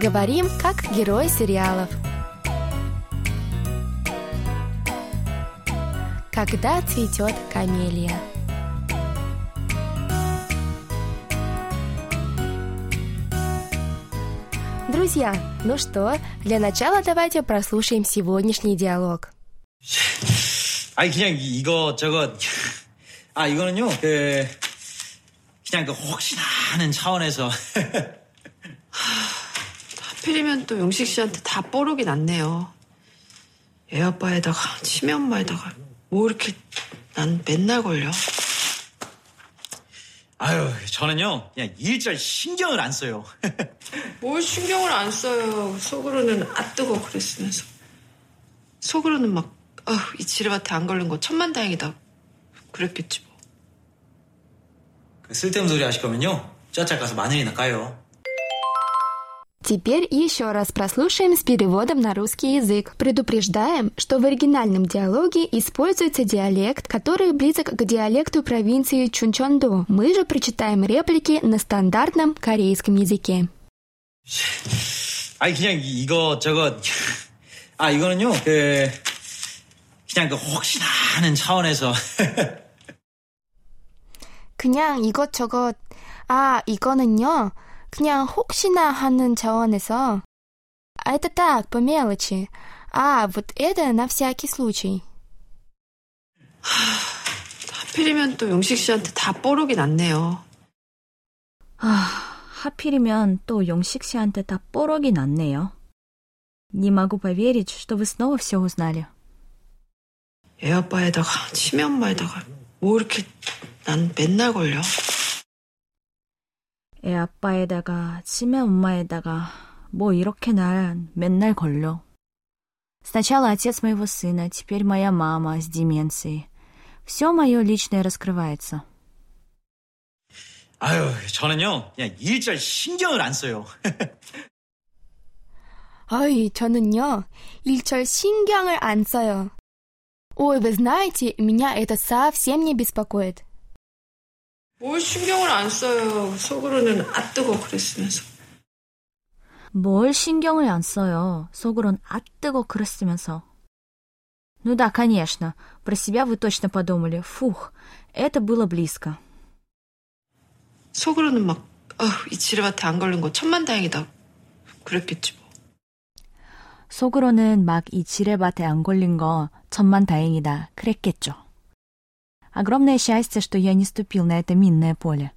Говорим, как герои сериалов. Когда цветет камелия. Друзья, ну что, для начала давайте прослушаем сегодняшний диалог. 아니 그냥 이거 저거 아 이거는요 그 그냥 그 혹시나 하는 차원에서 하필이면 또 용식 씨한테 다 뽀록이 났네요. 애 아빠에다가 치매 엄마에다가 뭐 이렇게 난 맨날 걸려. 아유 저는요 그냥 일절 신경을 안 써요. 뭘 신경을 안 써요. 속으로는 아 뜨거 그랬으면서. 속으로는 막, 아휴, 이 지뢰밭에 안 걸린 거 천만 다행이다. 그랬겠지 뭐. 그 쓸데없는 소리 하실 거면요 쩌짝 가서 마늘이나 까요. Теперь еще раз прослушаем с переводом на русский язык. Предупреждаем, что в оригинальном диалоге используется диалект, который близок к диалекту провинции Чунчондо. Мы же прочитаем реплики на стандартном корейском языке. 아니 그냥 이거 저거 아 이거는요 그 그냥 그 혹시나 하는 차원에서 그냥 이것저것 아 이거는요 그냥 혹시나 하는 차원에서 а это так по мелочи а вот это на всякий случай 하필이면 또 용식 씨한테 다 뽀록이 났네요. 아, 하필이면 또 용식 씨한테 다 뽀록이 났네요. Не могу поверить, что вы снова все узнали. 애 아빠에다가 치매 엄마에다가 뭐 이렇게 난 맨날 걸려. 애 아빠에다가 치매 엄마에다가 뭐 이렇게 날 맨날 걸려. Сначала отец моего сына, теперь моя мама с деменцией. Все мое личное раскрывается. 아유 저는요 그냥 일절 신경을 안 써요. ой 저는요 일절 신경을 안 써요 ой вы знаете меня это совсем не беспокоит 뭘 신경을 안 써요. 속으로는 아 뜨거 그랬으면서. 뭘 신경을 안 써요. 속으론 아 뜨거 그랬으면서. Ну да, конечно. Про себя вы точно подумали. Фух, это было близко. 속으로는 막, 아휴, 이 지뢰밭에 안 걸린 거 천만다행이다. 그랬겠지 뭐. 속으로는 막 이 지뢰밭에 안 걸린 거 천만 다행이다. 그랬겠죠. Огромное счастье, что я не ступил на это минное поле.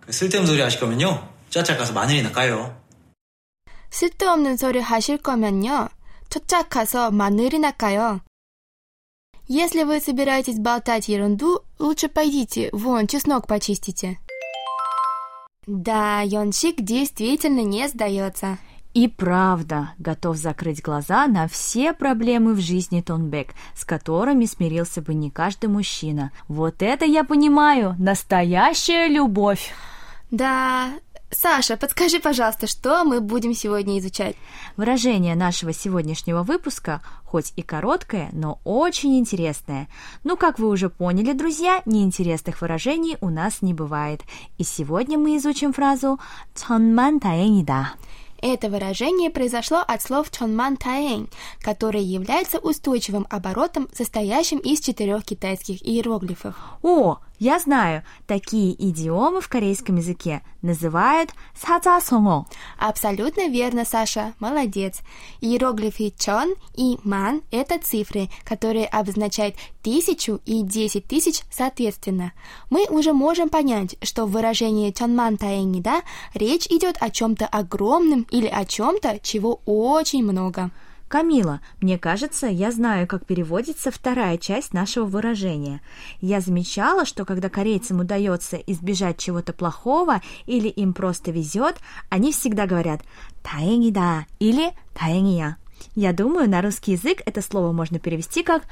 그 쓸데없는 소리 하실 거면요 쩌짝 가서 마늘이나 까요. 쓸데없는 소리 하실 거면요 초짝 가서 마늘이나 까요 Если вы собираетесь болтать ерунду, лучше пойдите, вон, чеснок почистите. Да, Йончик действительно не сдается. И правда, готов закрыть глаза на все проблемы в жизни Тонбек, с которыми смирился бы не каждый мужчина. Вот это я понимаю, настоящая любовь. Да, Саша, подскажи, пожалуйста, что мы будем сегодня изучать? Выражение нашего сегодняшнего выпуска, хоть и короткое, но очень интересное. Ну, как вы уже поняли, друзья, неинтересных выражений у нас не бывает. И сегодня мы изучим фразу «천만 다행이다». Это выражение произошло от слов чонман таэнь, которое является устойчивым оборотом, состоящим из четырех китайских иероглифов. О, я знаю, такие идиомы в корейском языке называют саджасонго. Абсолютно верно, Саша, молодец. Иероглифы чон и ман – это цифры, которые обозначают тысячу и десять тысяч соответственно. Мы уже можем понять, что в выражении чонман таэнь да речь идет о чем-то огромном или о чем-то, чего очень много. «Камила, мне кажется, я знаю, как переводится вторая часть нашего выражения. Я замечала, что когда корейцам удается избежать чего-то плохого или им просто везет, они всегда говорят «таэнида» или «таэния». Я думаю, на русский язык это слово можно перевести как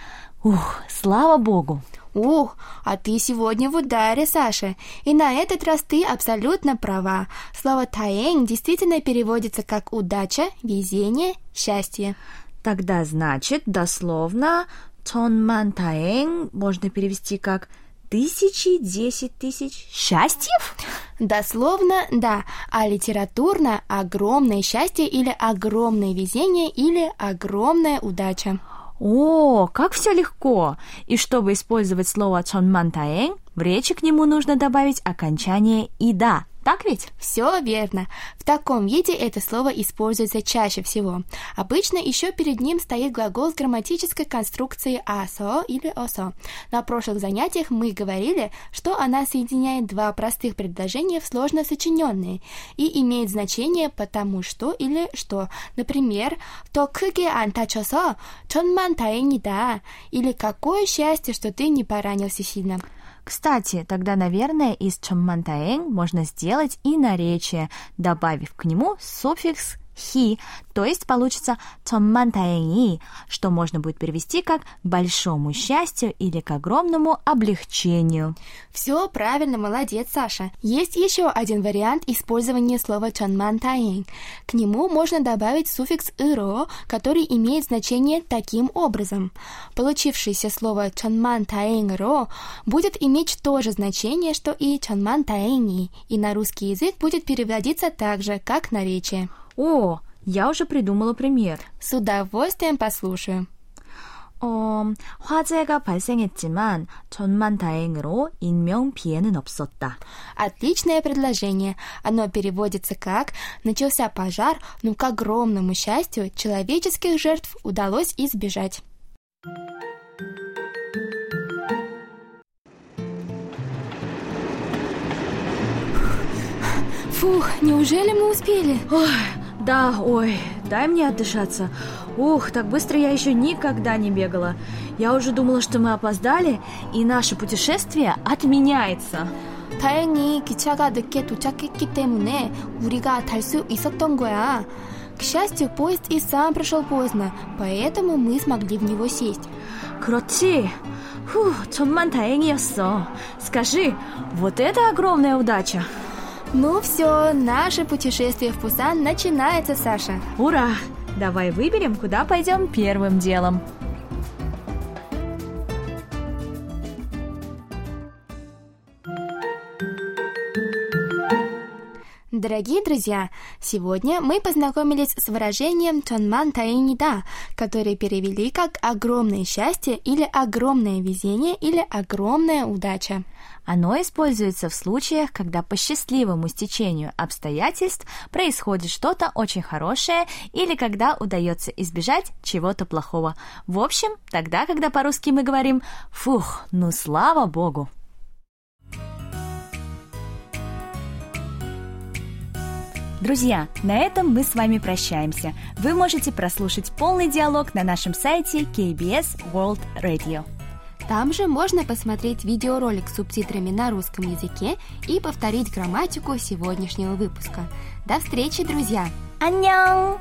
«Ух, слава богу!» Ух, а ты сегодня в ударе, Саша. И на этот раз ты абсолютно права. Слово «таэнь» действительно переводится как «удача», «везение», «счастье». Тогда значит, дословно, «тонман таэнь» можно перевести как «тысячи, десять тысяч счастьев»? Дословно, да, а литературно – огромное счастье или огромное везение или огромная удача. О, как все легко! И чтобы использовать слово чонмантаэнг, в речи к нему нужно добавить окончание «ида», так ведь? Все верно. В таком виде это слово используется чаще всего. Обычно еще перед ним стоит глагол с грамматической конструкцией асо или осо. На прошлых занятиях мы говорили, что она соединяет два простых предложения в сложно сочиненные и имеет значение потому что или что. Например, то кыге антачосо, чонман таэнида, или какое счастье, что ты не поранился сильно. Кстати, тогда, наверное, из чоммантаэнг можно сделать и наречие, добавив к нему суффикс хи, то есть получится томмантаэнги, что можно будет перевести как большому счастью или к огромному облегчению. Все правильно, молодец, Саша. Есть еще один вариант использования слова чонмантаэнг. К нему можно добавить суффикс ыро, который имеет значение таким образом. Получившееся слово чонмантаэнгро будет иметь то же значение, что и чонмантаэнги, и на русский язык будет переводиться так же, как наречие. О, я уже придумала пример. С удовольствием послушаю. 어, 화재가 발생했지만 천만 다행으로 인명 피해는 없었다. Отличное предложение. Оно переводится как «начался пожар, но к огромному счастью человеческих жертв удалось избежать». Фух, неужели мы успели? Ой, да, ой, дай мне отдышаться. Ух, так быстро я еще никогда не бегала. Я уже думала, что мы опоздали, и наше путешествие отменяется. 다행히 기차가 늦게 도착했기 때문에 우리가 탈 수 있었던 거야. К счастью, поезд и сам пришел поздно, поэтому мы смогли в него сесть. 그렇지. Фу, 천만 다행이었어. Скажи, вот это огромная удача. Ну все, наше путешествие в Пусан начинается, Саша. Ура! Давай выберем, куда пойдем первым делом. Дорогие друзья, сегодня мы познакомились с выражением «тонман таинида», которое перевели как «огромное счастье» или «огромное везение» или «огромная удача». Оно используется в случаях, когда по счастливому стечению обстоятельств происходит что-то очень хорошее или когда удается избежать чего-то плохого. В общем, тогда, когда по-русски мы говорим «фух, ну слава богу». Друзья, на этом мы с вами прощаемся. Вы можете прослушать полный диалог на нашем сайте KBS World Radio. Там же можно посмотреть видеоролик с субтитрами на русском языке и повторить грамматику сегодняшнего выпуска. До встречи, друзья! 안녕!